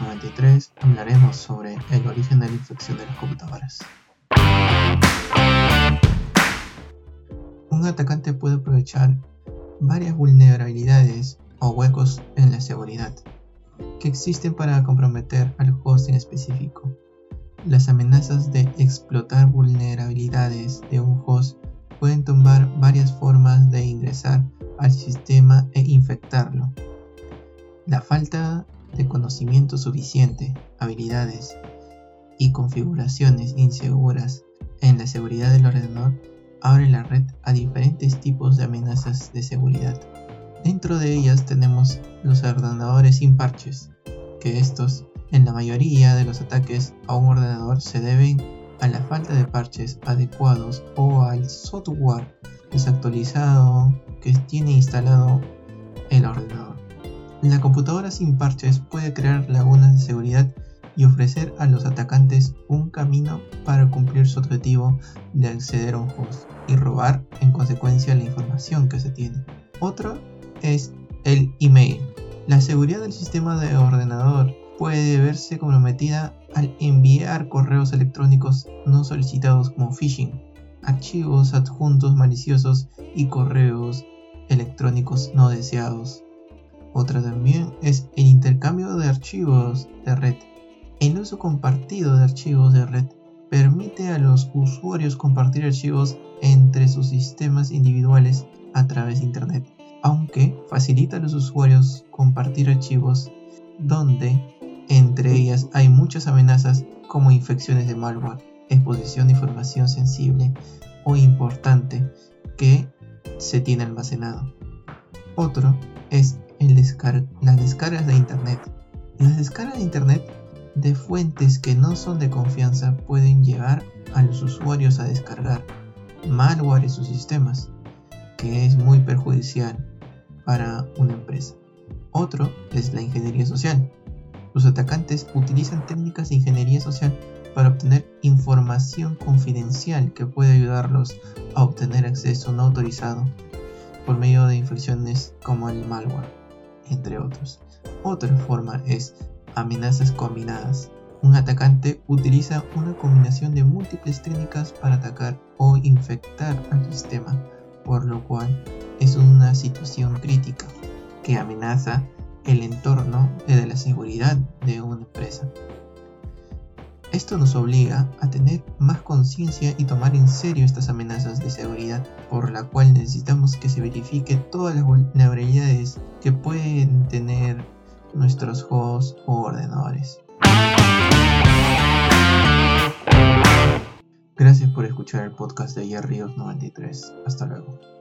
93 hablaremos sobre el origen de la infección de las computadoras. Un atacante puede aprovechar varias vulnerabilidades o huecos en la seguridad que existen para comprometer al host en específico. Las amenazas de explotar vulnerabilidades de un host pueden tomar varias formas de ingresar al sistema e infectarlo. La falta de conocimiento suficiente, habilidades y configuraciones inseguras en la seguridad del ordenador abre la red a diferentes tipos de amenazas de seguridad. Dentro de ellas tenemos los ordenadores sin parches, que estos en la mayoría de los ataques a un ordenador se deben a la falta de parches adecuados o al software desactualizado que tiene instalado el ordenador. La computadora sin parches puede crear lagunas de seguridad y ofrecer a los atacantes un camino para cumplir su objetivo de acceder a un host y robar en consecuencia la información que se tiene. Otro es el email. La seguridad del sistema de ordenador puede verse comprometida al enviar correos electrónicos no solicitados como phishing, archivos adjuntos maliciosos y correos electrónicos no deseados. Otra también es el intercambio de archivos de red. El uso compartido de archivos de red permite a los usuarios compartir archivos entre sus sistemas individuales a través de Internet, aunque facilita a los usuarios compartir archivos donde entre ellas hay muchas amenazas como infecciones de malware, exposición de información sensible o importante que se tiene almacenado. Otro es las descargas de Internet. Las descargas de Internet de fuentes que no son de confianza pueden llevar a los usuarios a descargar malware en sus sistemas, que es muy perjudicial para una empresa. Otro es la ingeniería social. Los atacantes utilizan técnicas de ingeniería social para obtener información confidencial que puede ayudarlos a obtener acceso no autorizado por medio de infecciones como el malware entre otros. Otra forma es amenazas combinadas. Un atacante utiliza una combinación de múltiples técnicas para atacar o infectar al sistema, por lo cual es una situación crítica que amenaza el entorno de la seguridad de una empresa. Esto nos obliga a tener más conciencia y tomar en serio estas amenazas de seguridad, por la cual necesitamos que se verifique todas las vulnerabilidades que pueden tener nuestros hosts o ordenadores. Gracias por escuchar el podcast de Ríos 93. Hasta luego.